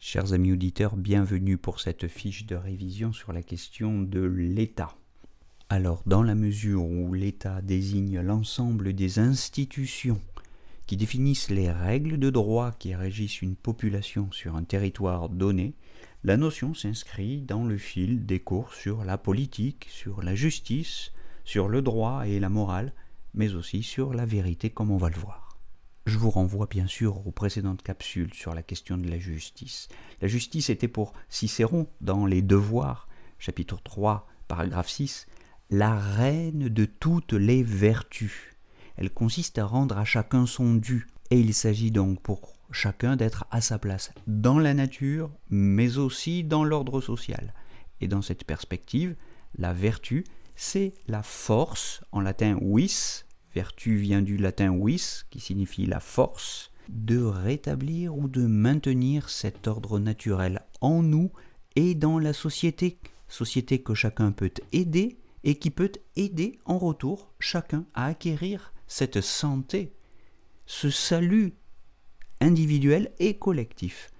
Chers amis auditeurs, bienvenue pour cette fiche de révision sur la question de l'État. Alors, dans la mesure où l'État désigne l'ensemble des institutions qui définissent les règles de droit qui régissent une population sur un territoire donné, la notion s'inscrit dans le fil des cours sur la politique, sur la justice, sur le droit et la morale, mais aussi sur la vérité comme on va le voir. Je vous renvoie bien sûr aux précédentes capsules sur la question de la justice. La justice était pour Cicéron dans Les Devoirs, chapitre 3, paragraphe 6, la reine de toutes les vertus. Elle consiste à rendre à chacun son dû, et il s'agit donc pour chacun d'être à sa place dans la nature, mais aussi dans l'ordre social. Et dans cette perspective, la vertu, c'est la force, en latin vis, Vertu vient du latin vis, qui signifie la force, de rétablir ou de maintenir cet ordre naturel en nous et dans la société, société que chacun peut aider et qui peut aider en retour chacun à acquérir cette santé, ce salut individuel et collectif.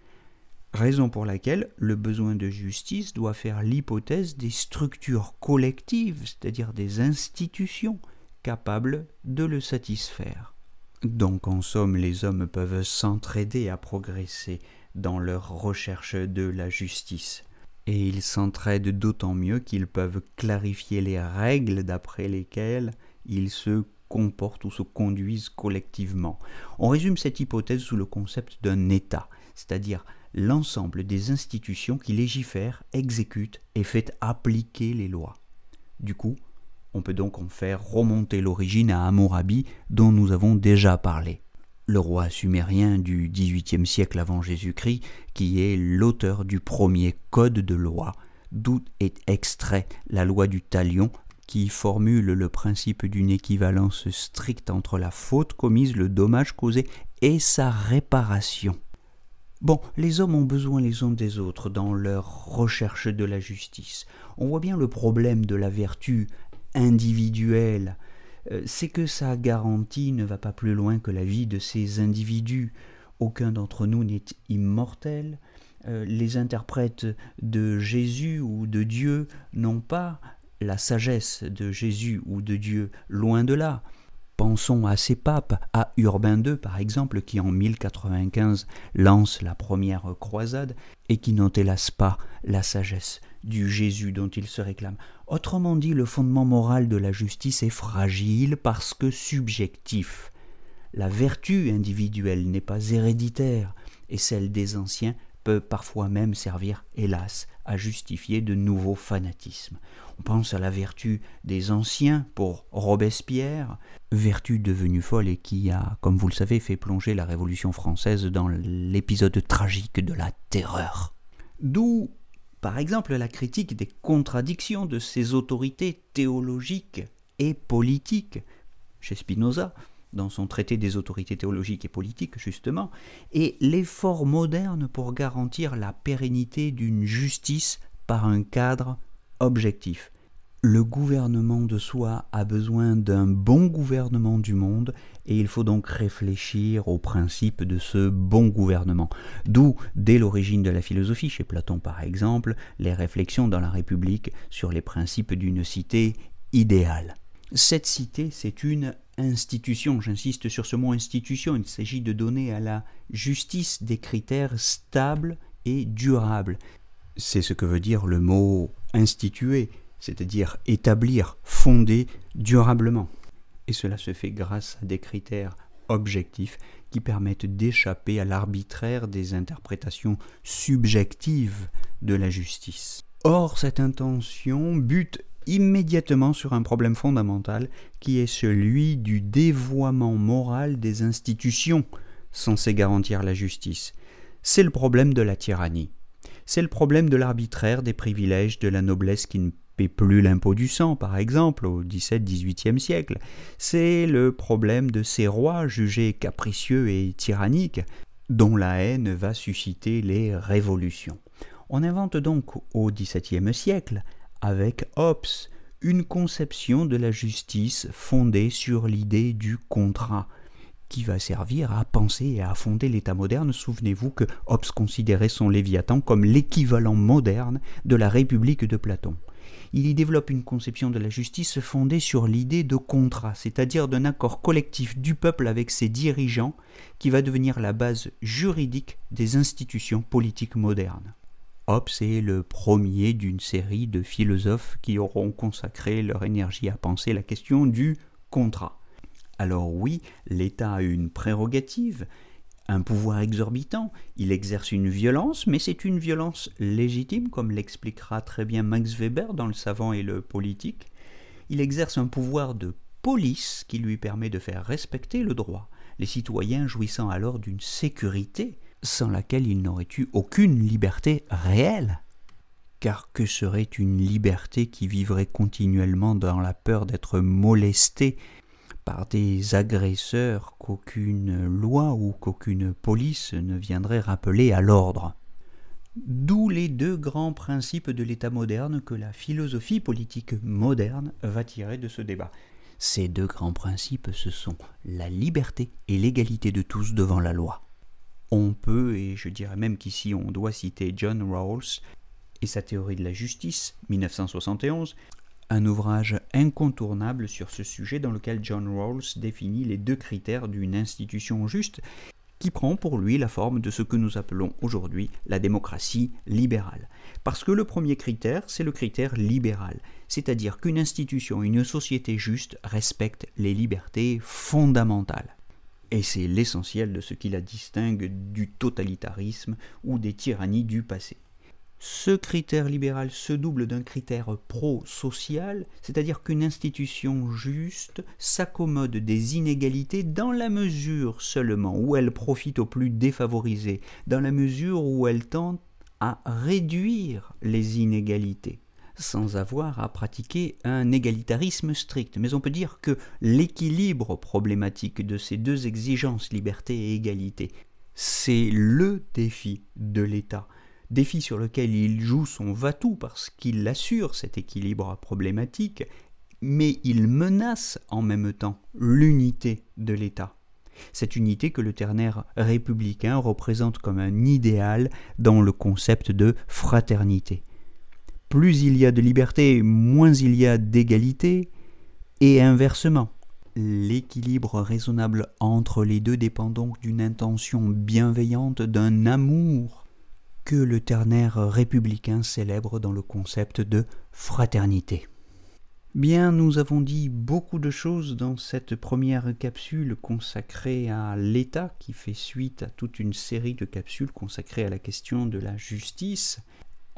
Raison pour laquelle le besoin de justice doit faire l'hypothèse des structures collectives, c'est-à-dire des institutions, capable de le satisfaire. Donc en somme, les hommes peuvent s'entraider à progresser dans leur recherche de la justice. Et ils s'entraident d'autant mieux qu'ils peuvent clarifier les règles d'après lesquelles ils se comportent ou se conduisent collectivement. On résume cette hypothèse sous le concept d'un État, c'est-à-dire l'ensemble des institutions qui légifèrent, exécutent et fait appliquer les lois. Du coup, on peut donc en faire remonter l'origine à Hammurabi dont nous avons déjà parlé. Le roi sumérien du XVIIIe siècle avant Jésus-Christ, qui est l'auteur du premier code de loi, d'où est extrait la loi du talion qui formule le principe d'une équivalence stricte entre la faute commise, le dommage causé et sa réparation. Bon, les hommes ont besoin les uns des autres dans leur recherche de la justice. On voit bien le problème de la vertu individuel, euh, c'est que sa garantie ne va pas plus loin que la vie de ces individus. Aucun d'entre nous n'est immortel. Euh, les interprètes de Jésus ou de Dieu n'ont pas la sagesse de Jésus ou de Dieu, loin de là. Pensons à ces papes, à Urbain II par exemple, qui en 1095 lance la première croisade et qui n'ont hélas pas la sagesse du Jésus dont il se réclame. Autrement dit, le fondement moral de la justice est fragile parce que subjectif. La vertu individuelle n'est pas héréditaire et celle des anciens parfois même servir, hélas, à justifier de nouveaux fanatismes. On pense à la vertu des anciens pour Robespierre, vertu devenue folle et qui a, comme vous le savez, fait plonger la Révolution française dans l'épisode tragique de la terreur. D'où, par exemple, la critique des contradictions de ces autorités théologiques et politiques. Chez Spinoza, dans son traité des autorités théologiques et politiques, justement, et l'effort moderne pour garantir la pérennité d'une justice par un cadre objectif. Le gouvernement de soi a besoin d'un bon gouvernement du monde et il faut donc réfléchir au principe de ce bon gouvernement. D'où, dès l'origine de la philosophie, chez Platon par exemple, les réflexions dans la République sur les principes d'une cité idéale. Cette cité, c'est une institution, j'insiste sur ce mot institution, il s'agit de donner à la justice des critères stables et durables. C'est ce que veut dire le mot instituer, c'est-à-dire établir, fonder durablement. Et cela se fait grâce à des critères objectifs qui permettent d'échapper à l'arbitraire des interprétations subjectives de la justice. Or, cette intention bute immédiatement sur un problème fondamental qui est celui du dévoiement moral des institutions censé garantir la justice. C'est le problème de la tyrannie. C'est le problème de l'arbitraire des privilèges de la noblesse qui ne paie plus l'impôt du sang, par exemple, au XVIIe-XVIIIe siècle. C'est le problème de ces rois jugés capricieux et tyranniques, dont la haine va susciter les révolutions. On invente donc au XVIIe siècle, avec Hobbes, une conception de la justice fondée sur l'idée du contrat, qui va servir à penser et à fonder l'État moderne. Souvenez-vous que Hobbes considérait son Léviathan comme l'équivalent moderne de la République de Platon. Il y développe une conception de la justice fondée sur l'idée de contrat, c'est-à-dire d'un accord collectif du peuple avec ses dirigeants qui va devenir la base juridique des institutions politiques modernes. Hobbes est le premier d'une série de philosophes qui auront consacré leur énergie à penser la question du contrat. Alors oui, l'État a une prérogative, un pouvoir exorbitant, il exerce une violence, mais c'est une violence légitime, comme l'expliquera très bien Max Weber dans Le savant et le politique. Il exerce un pouvoir de police qui lui permet de faire respecter le droit, les citoyens jouissant alors d'une sécurité sans laquelle il n'aurait eu aucune liberté réelle. Car que serait une liberté qui vivrait continuellement dans la peur d'être molestée par des agresseurs qu'aucune loi ou qu'aucune police ne viendrait rappeler à l'ordre? D'où les deux grands principes de l'État moderne que la philosophie politique moderne va tirer de ce débat. Ces deux grands principes, ce sont la liberté et l'égalité de tous devant la loi on peut, et je dirais même qu'ici on doit citer John Rawls et sa théorie de la justice, 1971, un ouvrage incontournable sur ce sujet dans lequel John Rawls définit les deux critères d'une institution juste qui prend pour lui la forme de ce que nous appelons aujourd'hui la démocratie libérale. Parce que le premier critère, c'est le critère libéral, c'est-à-dire qu'une institution, une société juste respecte les libertés fondamentales. Et c'est l'essentiel de ce qui la distingue du totalitarisme ou des tyrannies du passé. Ce critère libéral se double d'un critère pro-social, c'est-à-dire qu'une institution juste s'accommode des inégalités dans la mesure seulement où elle profite aux plus défavorisés, dans la mesure où elle tente à réduire les inégalités sans avoir à pratiquer un égalitarisme strict. Mais on peut dire que l'équilibre problématique de ces deux exigences, liberté et égalité, c'est le défi de l'État. Défi sur lequel il joue son va-tout parce qu'il assure cet équilibre problématique, mais il menace en même temps l'unité de l'État. Cette unité que le ternaire républicain représente comme un idéal dans le concept de fraternité plus il y a de liberté, moins il y a d'égalité, et inversement. L'équilibre raisonnable entre les deux dépend donc d'une intention bienveillante, d'un amour que le ternaire républicain célèbre dans le concept de fraternité. Bien, nous avons dit beaucoup de choses dans cette première capsule consacrée à l'État qui fait suite à toute une série de capsules consacrées à la question de la justice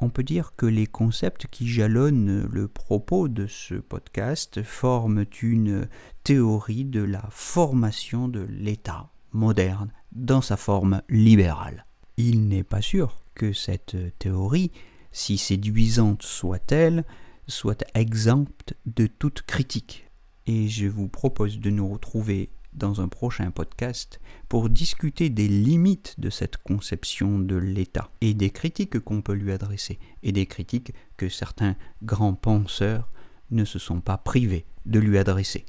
on peut dire que les concepts qui jalonnent le propos de ce podcast forment une théorie de la formation de l'État moderne dans sa forme libérale. Il n'est pas sûr que cette théorie, si séduisante soit-elle, soit exempte de toute critique. Et je vous propose de nous retrouver dans un prochain podcast pour discuter des limites de cette conception de l'État et des critiques qu'on peut lui adresser et des critiques que certains grands penseurs ne se sont pas privés de lui adresser.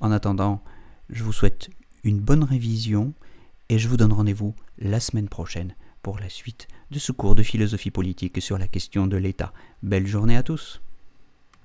En attendant, je vous souhaite une bonne révision et je vous donne rendez-vous la semaine prochaine pour la suite de ce cours de philosophie politique sur la question de l'État. Belle journée à tous